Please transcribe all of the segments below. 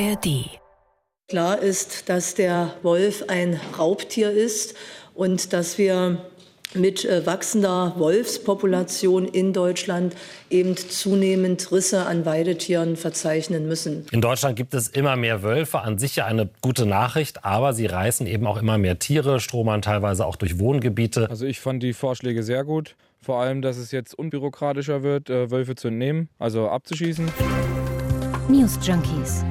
ARD. Klar ist, dass der Wolf ein Raubtier ist und dass wir mit äh, wachsender Wolfspopulation in Deutschland eben zunehmend Risse an Weidetieren verzeichnen müssen. In Deutschland gibt es immer mehr Wölfe, an sich ja eine gute Nachricht, aber sie reißen eben auch immer mehr Tiere, stromern teilweise auch durch Wohngebiete. Also ich fand die Vorschläge sehr gut, vor allem, dass es jetzt unbürokratischer wird, äh, Wölfe zu entnehmen, also abzuschießen. News Junkies.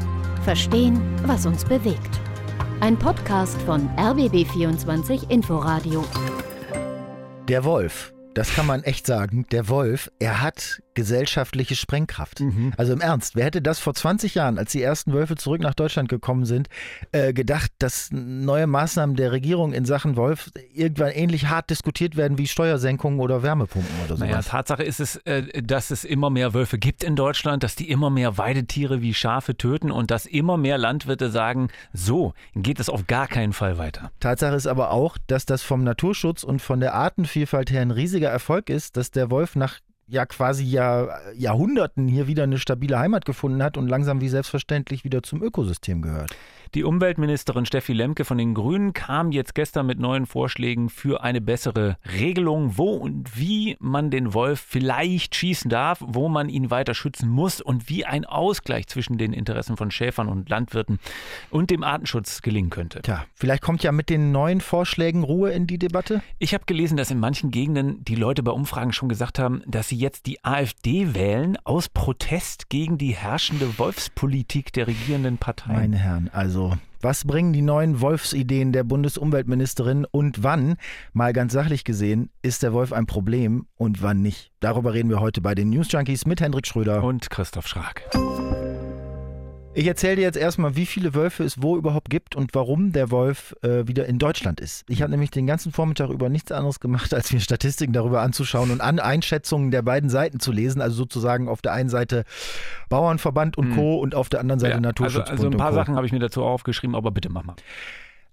Verstehen, was uns bewegt. Ein Podcast von RBB24 Inforadio. Der Wolf, das kann man echt sagen, der Wolf, er hat gesellschaftliche Sprengkraft. Mhm. Also im Ernst, wer hätte das vor 20 Jahren, als die ersten Wölfe zurück nach Deutschland gekommen sind, äh, gedacht, dass neue Maßnahmen der Regierung in Sachen Wolf irgendwann ähnlich hart diskutiert werden wie Steuersenkungen oder Wärmepumpen oder so. Naja, Tatsache ist es, äh, dass es immer mehr Wölfe gibt in Deutschland, dass die immer mehr Weidetiere wie Schafe töten und dass immer mehr Landwirte sagen, so geht es auf gar keinen Fall weiter. Tatsache ist aber auch, dass das vom Naturschutz und von der Artenvielfalt her ein riesiger Erfolg ist, dass der Wolf nach ja quasi ja Jahrhunderten hier wieder eine stabile Heimat gefunden hat und langsam wie selbstverständlich wieder zum Ökosystem gehört. Die Umweltministerin Steffi Lemke von den Grünen kam jetzt gestern mit neuen Vorschlägen für eine bessere Regelung, wo und wie man den Wolf vielleicht schießen darf, wo man ihn weiter schützen muss und wie ein Ausgleich zwischen den Interessen von Schäfern und Landwirten und dem Artenschutz gelingen könnte. Tja, vielleicht kommt ja mit den neuen Vorschlägen Ruhe in die Debatte. Ich habe gelesen, dass in manchen Gegenden die Leute bei Umfragen schon gesagt haben, dass sie jetzt die AfD wählen aus Protest gegen die herrschende Wolfspolitik der regierenden Partei. Meine Herren, also was bringen die neuen Wolfsideen der Bundesumweltministerin und wann, mal ganz sachlich gesehen, ist der Wolf ein Problem und wann nicht? Darüber reden wir heute bei den News Junkies mit Hendrik Schröder und Christoph Schrag. Ich erzähle dir jetzt erstmal, wie viele Wölfe es wo überhaupt gibt und warum der Wolf äh, wieder in Deutschland ist. Ich habe nämlich den ganzen Vormittag über nichts anderes gemacht, als mir Statistiken darüber anzuschauen und an Einschätzungen der beiden Seiten zu lesen. Also sozusagen auf der einen Seite Bauernverband und hm. Co. und auf der anderen Seite ja, Naturschutz. Also, also ein paar Sachen habe ich mir dazu aufgeschrieben, aber bitte mach mal.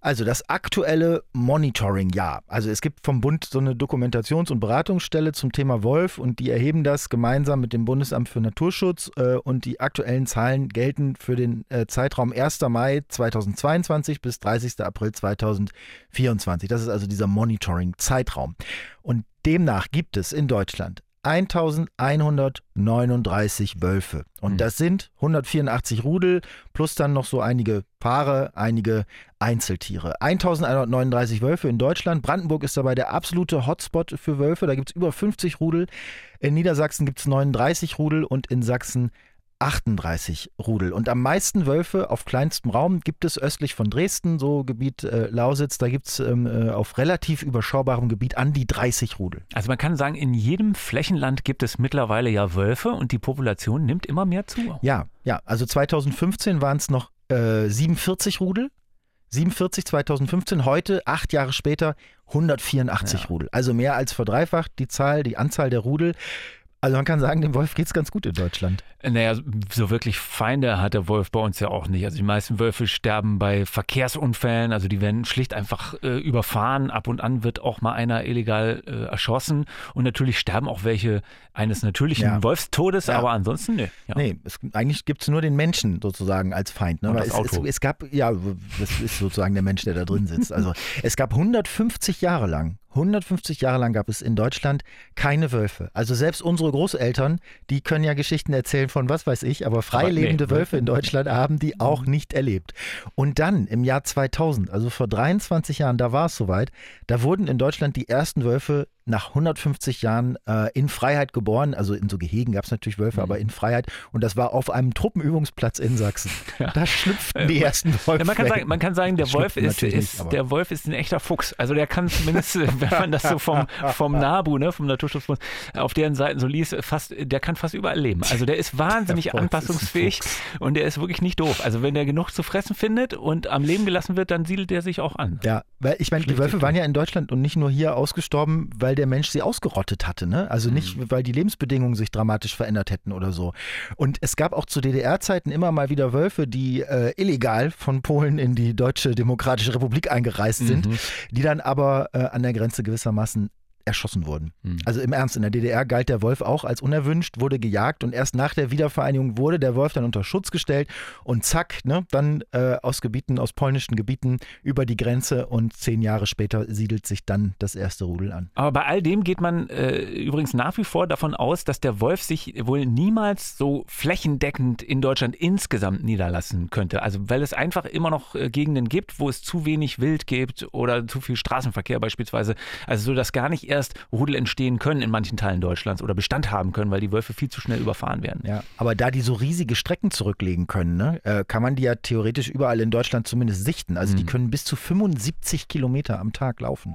Also das aktuelle Monitoring-Jahr. Also es gibt vom Bund so eine Dokumentations- und Beratungsstelle zum Thema Wolf und die erheben das gemeinsam mit dem Bundesamt für Naturschutz äh, und die aktuellen Zahlen gelten für den äh, Zeitraum 1. Mai 2022 bis 30. April 2024. Das ist also dieser Monitoring-Zeitraum. Und demnach gibt es in Deutschland 1139 Wölfe. Und mhm. das sind 184 Rudel plus dann noch so einige Paare, einige Einzeltiere. 1139 Wölfe in Deutschland. Brandenburg ist dabei der absolute Hotspot für Wölfe. Da gibt es über 50 Rudel. In Niedersachsen gibt es 39 Rudel und in Sachsen 38 Rudel. Und am meisten Wölfe auf kleinstem Raum gibt es östlich von Dresden, so Gebiet äh, Lausitz. Da gibt es ähm, äh, auf relativ überschaubarem Gebiet an die 30 Rudel. Also man kann sagen, in jedem Flächenland gibt es mittlerweile ja Wölfe und die Population nimmt immer mehr zu. Ja, ja. Also 2015 waren es noch äh, 47 Rudel. 47 2015, heute, acht Jahre später, 184 ja. Rudel. Also mehr als verdreifacht die Zahl, die Anzahl der Rudel. Also man kann sagen, dem Wolf geht es ganz gut in Deutschland. Naja, so wirklich Feinde hat der Wolf bei uns ja auch nicht. Also die meisten Wölfe sterben bei Verkehrsunfällen, also die werden schlicht einfach äh, überfahren. Ab und an wird auch mal einer illegal äh, erschossen. Und natürlich sterben auch welche eines natürlichen ja. Wolfstodes, ja. aber ansonsten ne. Ja. Nee, es, eigentlich gibt es nur den Menschen sozusagen als Feind. Ne? Und das es, Auto. Es, es, gab, ja, das ist sozusagen der Mensch, der da drin sitzt. Also es gab 150 Jahre lang 150 Jahre lang gab es in Deutschland keine Wölfe. Also selbst unsere Großeltern, die können ja Geschichten erzählen von was weiß ich, aber freilebende nee. Wölfe in Deutschland haben die auch mhm. nicht erlebt. Und dann im Jahr 2000, also vor 23 Jahren, da war es soweit, da wurden in Deutschland die ersten Wölfe nach 150 Jahren äh, in Freiheit geboren. Also in so Gehegen gab es natürlich Wölfe, mhm. aber in Freiheit. Und das war auf einem Truppenübungsplatz in Sachsen. Ja. Da schlüpften die ersten Wölfe. Ja, man, kann sagen, man, kann sagen, der Wolf ist, ist nicht, der Wolf ist ein echter Fuchs. Also der kann zumindest, wenn man das so vom, vom NABU, ne, vom Naturschutzbund, auf deren Seiten so liest, fast, der kann fast überall leben. Also der ist wahnsinnig der anpassungsfähig ist und der ist wirklich nicht doof. Also wenn der genug zu fressen findet und am Leben gelassen wird, dann siedelt er sich auch an. Ja, weil ich meine, die Wölfe waren ja in Deutschland und nicht nur hier ausgestorben, weil weil der Mensch sie ausgerottet hatte. Ne? Also nicht, mhm. weil die Lebensbedingungen sich dramatisch verändert hätten oder so. Und es gab auch zu DDR-Zeiten immer mal wieder Wölfe, die äh, illegal von Polen in die Deutsche Demokratische Republik eingereist sind, mhm. die dann aber äh, an der Grenze gewissermaßen erschossen wurden. Mhm. Also im Ernst, in der DDR galt der Wolf auch als unerwünscht, wurde gejagt und erst nach der Wiedervereinigung wurde der Wolf dann unter Schutz gestellt und zack, ne, dann äh, aus Gebieten, aus polnischen Gebieten über die Grenze und zehn Jahre später siedelt sich dann das erste Rudel an. Aber bei all dem geht man äh, übrigens nach wie vor davon aus, dass der Wolf sich wohl niemals so flächendeckend in Deutschland insgesamt niederlassen könnte. Also weil es einfach immer noch äh, Gegenden gibt, wo es zu wenig Wild gibt oder zu viel Straßenverkehr beispielsweise. Also so, dass gar nicht erst Rudel entstehen können in manchen Teilen Deutschlands oder Bestand haben können, weil die Wölfe viel zu schnell überfahren werden. Ja, aber da die so riesige Strecken zurücklegen können, ne, äh, kann man die ja theoretisch überall in Deutschland zumindest sichten. Also mhm. die können bis zu 75 Kilometer am Tag laufen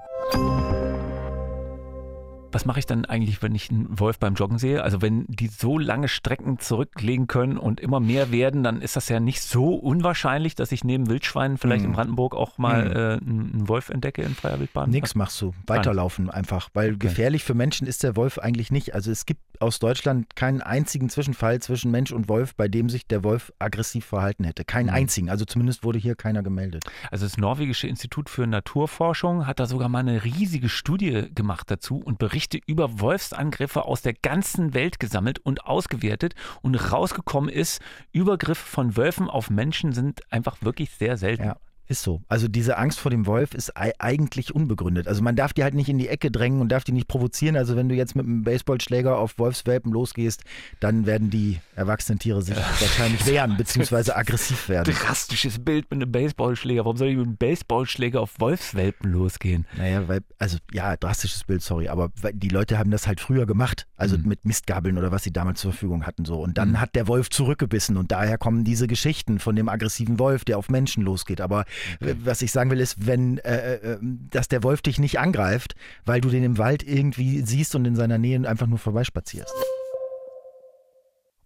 was mache ich dann eigentlich, wenn ich einen Wolf beim Joggen sehe? Also wenn die so lange Strecken zurücklegen können und immer mehr werden, dann ist das ja nicht so unwahrscheinlich, dass ich neben Wildschweinen vielleicht hm. in Brandenburg auch mal hm. äh, einen Wolf entdecke in freier Wildbahn. Nix machst du. Weiterlaufen einfach. Weil okay. gefährlich für Menschen ist der Wolf eigentlich nicht. Also es gibt aus Deutschland keinen einzigen Zwischenfall zwischen Mensch und Wolf, bei dem sich der Wolf aggressiv verhalten hätte. Keinen mhm. einzigen. Also zumindest wurde hier keiner gemeldet. Also das norwegische Institut für Naturforschung hat da sogar mal eine riesige Studie gemacht dazu und Berichte über Wolfsangriffe aus der ganzen Welt gesammelt und ausgewertet und rausgekommen ist, Übergriffe von Wölfen auf Menschen sind einfach wirklich sehr selten. Ja. Ist so. Also diese Angst vor dem Wolf ist eigentlich unbegründet. Also man darf die halt nicht in die Ecke drängen und darf die nicht provozieren. Also wenn du jetzt mit einem Baseballschläger auf Wolfswelpen losgehst, dann werden die erwachsenen Tiere sich wahrscheinlich wehren bzw. aggressiv werden. Drastisches Bild mit einem Baseballschläger. Warum soll ich mit einem Baseballschläger auf Wolfswelpen losgehen? Naja, weil, also ja, drastisches Bild, sorry, aber die Leute haben das halt früher gemacht. Also mhm. mit Mistgabeln oder was sie damals zur Verfügung hatten so. Und dann mhm. hat der Wolf zurückgebissen und daher kommen diese Geschichten von dem aggressiven Wolf, der auf Menschen losgeht. Aber Okay. Was ich sagen will, ist, wenn, äh, äh, dass der Wolf dich nicht angreift, weil du den im Wald irgendwie siehst und in seiner Nähe einfach nur vorbeispazierst.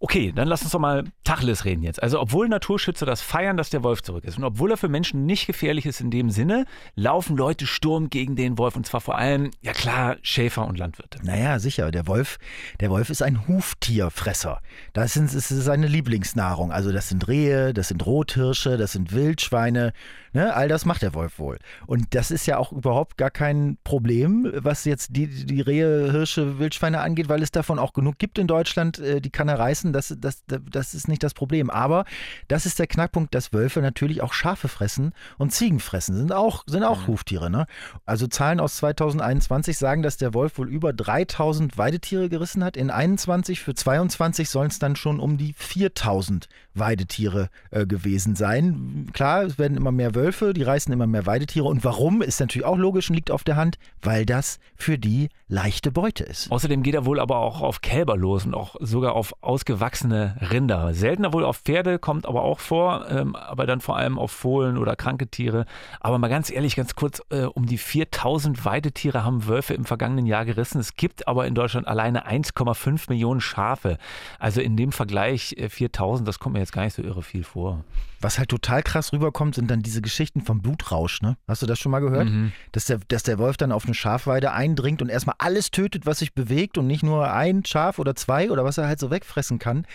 Okay, dann lass uns doch mal Tacheles reden jetzt. Also, obwohl Naturschützer das feiern, dass der Wolf zurück ist und obwohl er für Menschen nicht gefährlich ist in dem Sinne, laufen Leute Sturm gegen den Wolf und zwar vor allem, ja klar, Schäfer und Landwirte. Naja, sicher. Der Wolf, der Wolf ist ein Huftierfresser. Das, sind, das ist seine Lieblingsnahrung. Also, das sind Rehe, das sind Rothirsche, das sind Wildschweine. Ne, all das macht der Wolf wohl. Und das ist ja auch überhaupt gar kein Problem, was jetzt die, die Rehe, Hirsche, Wildschweine angeht, weil es davon auch genug gibt in Deutschland. Äh, die kann er reißen, das, das, das ist nicht das Problem. Aber das ist der Knackpunkt, dass Wölfe natürlich auch Schafe fressen und Ziegen fressen. Sind auch, sind auch Huftiere. Ne? Also Zahlen aus 2021 sagen, dass der Wolf wohl über 3000 Weidetiere gerissen hat. In 21 für 22 sollen es dann schon um die 4000 Weidetiere äh, gewesen sein. Klar, es werden immer mehr Wölfe, die reißen immer mehr Weidetiere. Und warum, ist natürlich auch logisch und liegt auf der Hand, weil das für die leichte Beute ist. Außerdem geht er wohl aber auch auf Kälber los und auch sogar auf ausgewachsene Rinder. Seltener wohl auf Pferde, kommt aber auch vor, ähm, aber dann vor allem auf Fohlen oder kranke Tiere. Aber mal ganz ehrlich, ganz kurz, äh, um die 4000 Weidetiere haben Wölfe im vergangenen Jahr gerissen. Es gibt aber in Deutschland alleine 1,5 Millionen Schafe. Also in dem Vergleich äh, 4000, das kommt mir jetzt gar nicht so irre viel vor. Was halt total krass rüberkommt, sind dann diese Geschichten vom Blutrausch. Ne? Hast du das schon mal gehört? Mhm. Dass, der, dass der Wolf dann auf eine Schafweide eindringt und erstmal alles tötet, was sich bewegt und nicht nur ein Schaf oder zwei oder was er halt so wegfressen kann.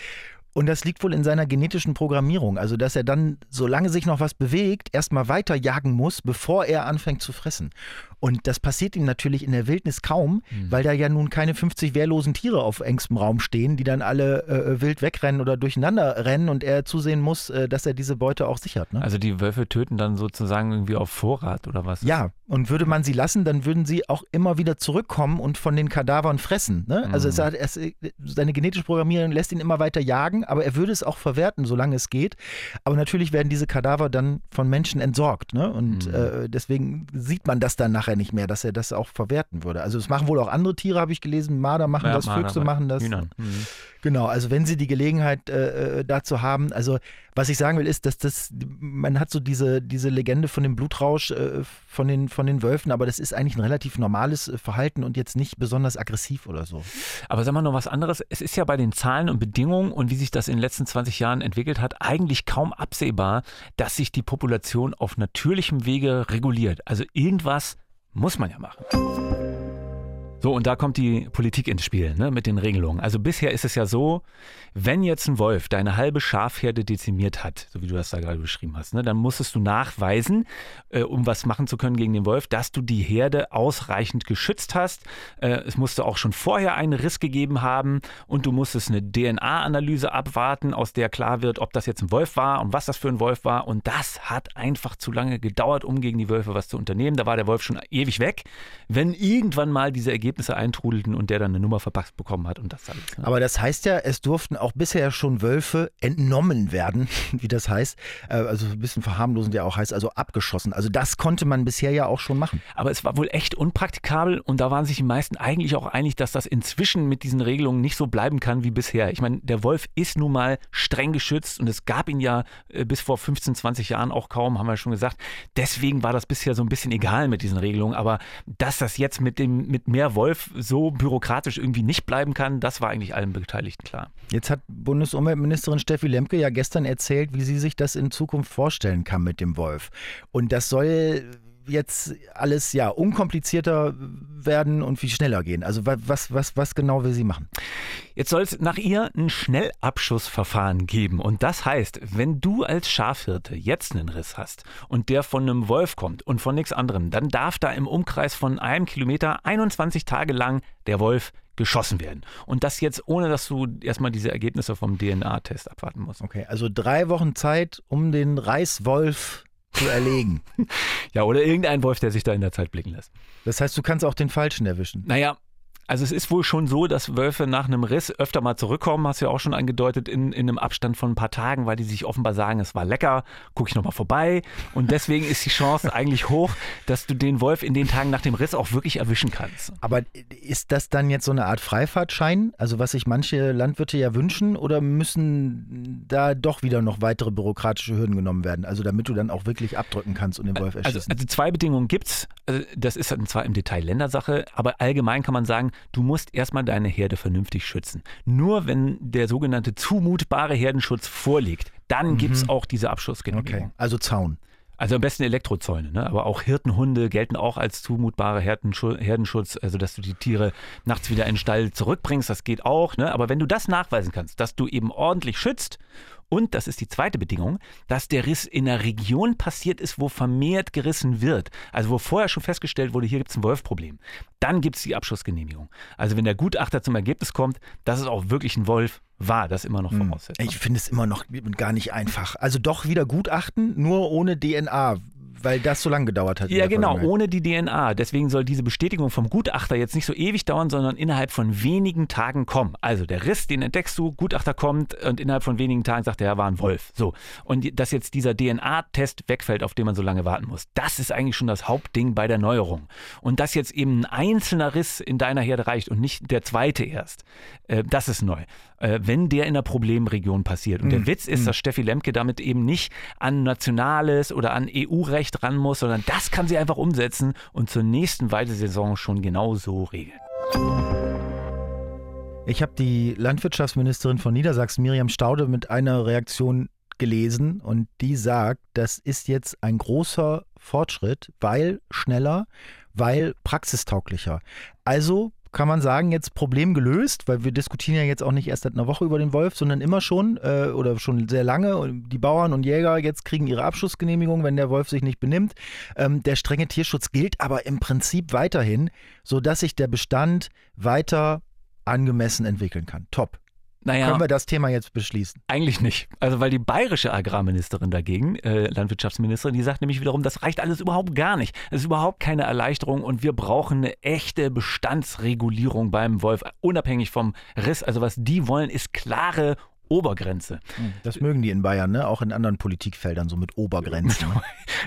Und das liegt wohl in seiner genetischen Programmierung. Also, dass er dann, solange sich noch was bewegt, erstmal weiter jagen muss, bevor er anfängt zu fressen. Und das passiert ihm natürlich in der Wildnis kaum, mhm. weil da ja nun keine 50 wehrlosen Tiere auf engstem Raum stehen, die dann alle äh, wild wegrennen oder durcheinander rennen und er zusehen muss, äh, dass er diese Beute auch sichert. Ne? Also die Wölfe töten dann sozusagen irgendwie auf Vorrat oder was? Ja, und würde man sie lassen, dann würden sie auch immer wieder zurückkommen und von den Kadavern fressen. Ne? Also mhm. es hat, es, seine genetische Programmierung lässt ihn immer weiter jagen, aber er würde es auch verwerten, solange es geht. Aber natürlich werden diese Kadaver dann von Menschen entsorgt. Ne? Und mhm. äh, deswegen sieht man das dann nachher nicht mehr, dass er das auch verwerten würde. Also das machen wohl auch andere Tiere, habe ich gelesen. Marder machen ja, das, Marder, Füchse machen das. Mhm. Genau, also wenn sie die Gelegenheit äh, äh, dazu haben, also was ich sagen will, ist, dass das, man hat so diese, diese Legende von dem Blutrausch äh, von, den, von den Wölfen, aber das ist eigentlich ein relativ normales äh, Verhalten und jetzt nicht besonders aggressiv oder so. Aber sagen wir noch was anderes. Es ist ja bei den Zahlen und Bedingungen und wie sich das in den letzten 20 Jahren entwickelt hat, eigentlich kaum absehbar, dass sich die Population auf natürlichem Wege reguliert. Also irgendwas muss man ja machen. So, und da kommt die Politik ins Spiel ne, mit den Regelungen. Also bisher ist es ja so, wenn jetzt ein Wolf deine halbe Schafherde dezimiert hat, so wie du das da gerade beschrieben hast, ne, dann musstest du nachweisen, äh, um was machen zu können gegen den Wolf, dass du die Herde ausreichend geschützt hast. Äh, es musste auch schon vorher einen Riss gegeben haben und du musstest eine DNA-Analyse abwarten, aus der klar wird, ob das jetzt ein Wolf war und was das für ein Wolf war. Und das hat einfach zu lange gedauert, um gegen die Wölfe was zu unternehmen. Da war der Wolf schon ewig weg. Wenn irgendwann mal diese Ergebnisse eintrudelten und der dann eine Nummer verpackt bekommen hat und das alles. Ne? Aber das heißt ja, es durften auch bisher schon Wölfe entnommen werden, wie das heißt. Äh, also ein bisschen verharmlosend ja auch heißt, also abgeschossen. Also das konnte man bisher ja auch schon machen. Aber es war wohl echt unpraktikabel und da waren sich die meisten eigentlich auch einig, dass das inzwischen mit diesen Regelungen nicht so bleiben kann wie bisher. Ich meine, der Wolf ist nun mal streng geschützt und es gab ihn ja äh, bis vor 15, 20 Jahren auch kaum, haben wir schon gesagt. Deswegen war das bisher so ein bisschen egal mit diesen Regelungen. Aber dass das jetzt mit dem mit mehr Wolf so bürokratisch irgendwie nicht bleiben kann, das war eigentlich allen Beteiligten klar. Jetzt hat Bundesumweltministerin Steffi Lemke ja gestern erzählt, wie sie sich das in Zukunft vorstellen kann mit dem Wolf. Und das soll jetzt alles ja unkomplizierter werden und viel schneller gehen. Also was, was, was genau will sie machen? Jetzt soll es nach ihr ein Schnellabschussverfahren geben. Und das heißt, wenn du als Schafhirte jetzt einen Riss hast und der von einem Wolf kommt und von nichts anderem, dann darf da im Umkreis von einem Kilometer 21 Tage lang der Wolf geschossen werden. Und das jetzt ohne, dass du erstmal diese Ergebnisse vom DNA-Test abwarten musst. Okay, also drei Wochen Zeit, um den Reißwolf zu erlegen. ja, oder irgendein Wolf, der sich da in der Zeit blicken lässt. Das heißt, du kannst auch den Falschen erwischen. Naja, also es ist wohl schon so, dass Wölfe nach einem Riss öfter mal zurückkommen, hast du ja auch schon angedeutet, in, in einem Abstand von ein paar Tagen, weil die sich offenbar sagen, es war lecker, gucke ich nochmal vorbei. Und deswegen ist die Chance eigentlich hoch, dass du den Wolf in den Tagen nach dem Riss auch wirklich erwischen kannst. Aber ist das dann jetzt so eine Art Freifahrtschein, also was sich manche Landwirte ja wünschen, oder müssen da doch wieder noch weitere bürokratische Hürden genommen werden, also damit du dann auch wirklich abdrücken kannst und den Wolf erschießen? Also, also zwei Bedingungen gibt's. Also das ist zwar im Detail Ländersache, aber allgemein kann man sagen, du musst erstmal deine Herde vernünftig schützen. Nur wenn der sogenannte zumutbare Herdenschutz vorliegt, dann mhm. gibt es auch diese Abschussgenehmigung. Okay, also Zaun. Also am besten Elektrozäune, ne? aber auch Hirtenhunde gelten auch als zumutbarer Herdenschutz, also dass du die Tiere nachts wieder in den Stall zurückbringst, das geht auch. Ne? Aber wenn du das nachweisen kannst, dass du eben ordentlich schützt und, das ist die zweite Bedingung, dass der Riss in einer Region passiert ist, wo vermehrt gerissen wird. Also wo vorher schon festgestellt wurde, hier gibt es ein Wolfproblem. Dann gibt es die Abschussgenehmigung. Also wenn der Gutachter zum Ergebnis kommt, dass es auch wirklich ein Wolf war, das immer noch hm. Voraussetzung. Ich finde es immer noch gar nicht einfach. Also doch wieder Gutachten, nur ohne DNA weil das so lange gedauert hat. Ja, genau, ohne die DNA. Deswegen soll diese Bestätigung vom Gutachter jetzt nicht so ewig dauern, sondern innerhalb von wenigen Tagen kommen. Also der Riss, den entdeckst du, Gutachter kommt und innerhalb von wenigen Tagen sagt er, er war ein Wolf. So. Und dass jetzt dieser DNA-Test wegfällt, auf den man so lange warten muss, das ist eigentlich schon das Hauptding bei der Neuerung. Und dass jetzt eben ein einzelner Riss in deiner Herde reicht und nicht der zweite erst, äh, das ist neu äh, wenn der in der Problemregion passiert. Und mhm. der Witz ist, mhm. dass Steffi Lemke damit eben nicht an nationales oder an EU-Recht ran muss, sondern das kann sie einfach umsetzen und zur nächsten Weidesaison schon genau so regeln. Ich habe die Landwirtschaftsministerin von Niedersachsen, Miriam Staude, mit einer Reaktion gelesen und die sagt, das ist jetzt ein großer Fortschritt, weil schneller, weil praxistauglicher. Also kann man sagen, jetzt Problem gelöst, weil wir diskutieren ja jetzt auch nicht erst seit einer Woche über den Wolf, sondern immer schon äh, oder schon sehr lange. Die Bauern und Jäger jetzt kriegen ihre Abschussgenehmigung, wenn der Wolf sich nicht benimmt. Ähm, der strenge Tierschutz gilt aber im Prinzip weiterhin, sodass sich der Bestand weiter angemessen entwickeln kann. Top. Naja, Können wir das Thema jetzt beschließen? Eigentlich nicht. Also weil die bayerische Agrarministerin dagegen, äh, Landwirtschaftsministerin, die sagt nämlich wiederum, das reicht alles überhaupt gar nicht. Es ist überhaupt keine Erleichterung und wir brauchen eine echte Bestandsregulierung beim Wolf, unabhängig vom Riss. Also was die wollen, ist klare Obergrenze. Hm, das mögen die in Bayern, ne? auch in anderen Politikfeldern, so mit Obergrenzen.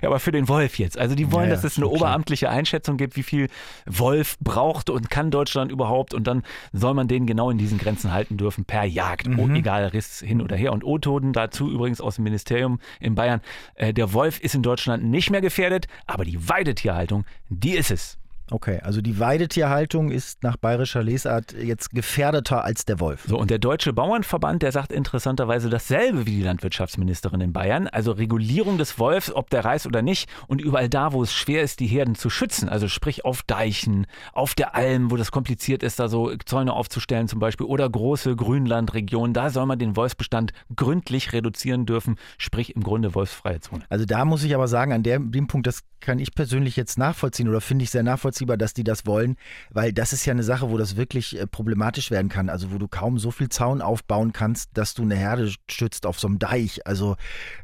Ja, aber für den Wolf jetzt. Also die wollen, ja, dass es eine oberamtliche Einschätzung gibt, wie viel Wolf braucht und kann Deutschland überhaupt. Und dann soll man den genau in diesen Grenzen halten dürfen per Jagd. Mhm. Oh, egal, Riss hin oder her. Und O-Toden dazu übrigens aus dem Ministerium in Bayern. Äh, der Wolf ist in Deutschland nicht mehr gefährdet, aber die Weidetierhaltung, die ist es. Okay, also die Weidetierhaltung ist nach bayerischer Lesart jetzt gefährdeter als der Wolf. So, und der Deutsche Bauernverband, der sagt interessanterweise dasselbe wie die Landwirtschaftsministerin in Bayern. Also Regulierung des Wolfs, ob der reißt oder nicht. Und überall da, wo es schwer ist, die Herden zu schützen, also sprich auf Deichen, auf der Alm, wo das kompliziert ist, da so Zäune aufzustellen zum Beispiel, oder große Grünlandregionen, da soll man den Wolfsbestand gründlich reduzieren dürfen, sprich im Grunde wolfsfreie Zone. Also da muss ich aber sagen, an dem, dem Punkt, das kann ich persönlich jetzt nachvollziehen oder finde ich sehr nachvollziehbar, dass die das wollen, weil das ist ja eine Sache, wo das wirklich äh, problematisch werden kann. Also wo du kaum so viel Zaun aufbauen kannst, dass du eine Herde stützt auf so einem Deich. Also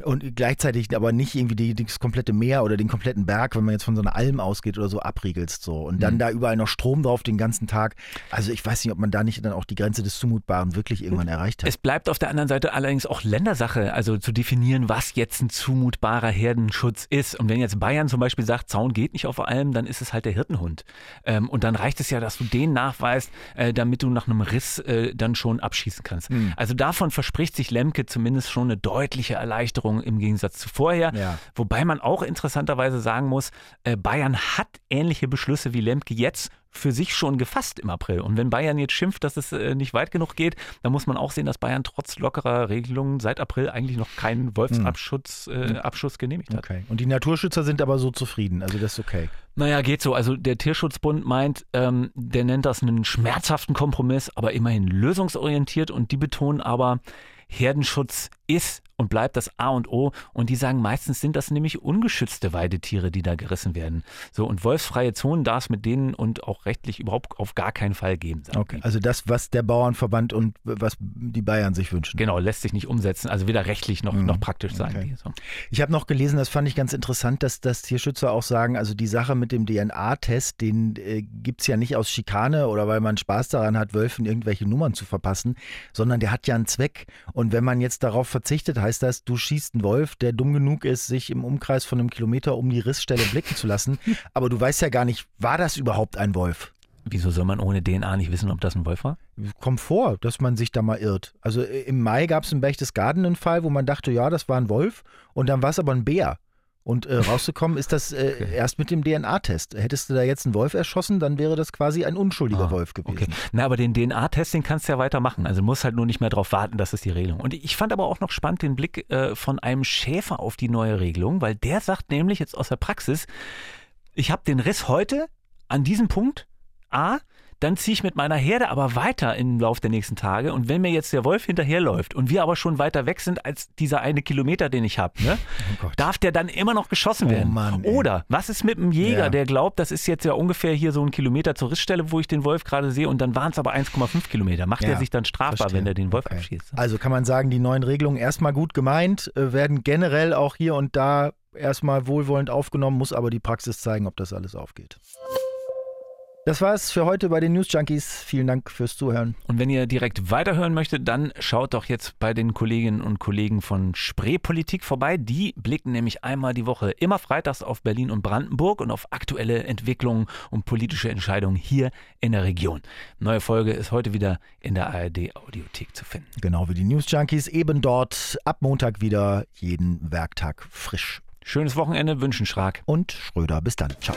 und gleichzeitig aber nicht irgendwie die, das komplette Meer oder den kompletten Berg, wenn man jetzt von so einer Alm ausgeht oder so, abriegelst so. Und dann mhm. da überall noch Strom drauf den ganzen Tag. Also ich weiß nicht, ob man da nicht dann auch die Grenze des Zumutbaren wirklich irgendwann erreicht hat. Es bleibt auf der anderen Seite allerdings auch Ländersache, also zu definieren, was jetzt ein zumutbarer Herdenschutz ist. Und wenn jetzt Bayern zum Beispiel sagt, Zaun geht nicht auf Alm, dann ist es halt der Hirtenhund. Ähm, und dann reicht es ja, dass du den nachweist, äh, damit du nach einem Riss äh, dann schon abschießen kannst. Mhm. Also davon verspricht sich Lemke zumindest schon eine deutliche Erleichterung im Gegensatz zu vorher. Ja. Wobei man auch interessanterweise sagen muss, äh, Bayern hat ähnliche Beschlüsse wie Lemke jetzt für sich schon gefasst im April. Und wenn Bayern jetzt schimpft, dass es äh, nicht weit genug geht, dann muss man auch sehen, dass Bayern trotz lockerer Regelungen seit April eigentlich noch keinen Wolfsabschuss hm. äh, Abschuss genehmigt hat. Okay. Und die Naturschützer sind aber so zufrieden, also das ist okay. Naja, geht so. Also der Tierschutzbund meint, ähm, der nennt das einen schmerzhaften Kompromiss, aber immerhin lösungsorientiert und die betonen aber, Herdenschutz ist und bleibt das A und O. Und die sagen, meistens sind das nämlich ungeschützte Weidetiere, die da gerissen werden. So, und wolfsfreie Zonen darf es mit denen und auch rechtlich überhaupt auf gar keinen Fall geben. Okay, also das, was der Bauernverband und was die Bayern sich wünschen. Genau, lässt sich nicht umsetzen, also weder rechtlich noch, mhm. noch praktisch sein. Okay. So. Ich habe noch gelesen, das fand ich ganz interessant, dass, dass Tierschützer auch sagen, also die Sache mit dem DNA-Test, den äh, gibt es ja nicht aus Schikane oder weil man Spaß daran hat, Wölfen irgendwelche Nummern zu verpassen, sondern der hat ja einen Zweck. Und wenn man jetzt darauf verzichtet, heißt das, du schießt einen Wolf, der dumm genug ist, sich im Umkreis von einem Kilometer um die Rissstelle blicken zu lassen. Aber du weißt ja gar nicht, war das überhaupt ein Wolf? Wieso soll man ohne DNA nicht wissen, ob das ein Wolf war? Kommt vor, dass man sich da mal irrt. Also äh, im Mai gab es im Berchtesgaden einen Fall, wo man dachte, ja, das war ein Wolf und dann war es aber ein Bär. Und äh, rausgekommen ist das äh, okay. erst mit dem DNA-Test. Hättest du da jetzt einen Wolf erschossen, dann wäre das quasi ein unschuldiger ah, Wolf gewesen. Okay. Na, aber den DNA-Test, den kannst du ja weitermachen. Also musst halt nur nicht mehr darauf warten, das ist die Regelung. Und ich fand aber auch noch spannend den Blick äh, von einem Schäfer auf die neue Regelung, weil der sagt nämlich jetzt aus der Praxis, ich habe den Riss heute an diesem Punkt A, dann ziehe ich mit meiner Herde aber weiter im Laufe der nächsten Tage. Und wenn mir jetzt der Wolf hinterherläuft und wir aber schon weiter weg sind als dieser eine Kilometer, den ich habe, ne, oh darf der dann immer noch geschossen oh werden? Mann, Oder was ist mit einem Jäger, ja. der glaubt, das ist jetzt ja ungefähr hier so ein Kilometer zur Rissstelle, wo ich den Wolf gerade sehe und dann waren es aber 1,5 Kilometer. Macht ja, er sich dann strafbar, verstehe. wenn er den Wolf okay. abschießt? Also kann man sagen, die neuen Regelungen erstmal gut gemeint, äh, werden generell auch hier und da erstmal wohlwollend aufgenommen, muss aber die Praxis zeigen, ob das alles aufgeht. Das war's für heute bei den News Junkies. Vielen Dank fürs Zuhören. Und wenn ihr direkt weiterhören möchtet, dann schaut doch jetzt bei den Kolleginnen und Kollegen von Spreepolitik vorbei. Die blicken nämlich einmal die Woche immer freitags auf Berlin und Brandenburg und auf aktuelle Entwicklungen und politische Entscheidungen hier in der Region. Neue Folge ist heute wieder in der ARD Audiothek zu finden. Genau wie die News Junkies eben dort ab Montag wieder jeden Werktag frisch. Schönes Wochenende wünschen Schrag und Schröder. Bis dann. Ciao.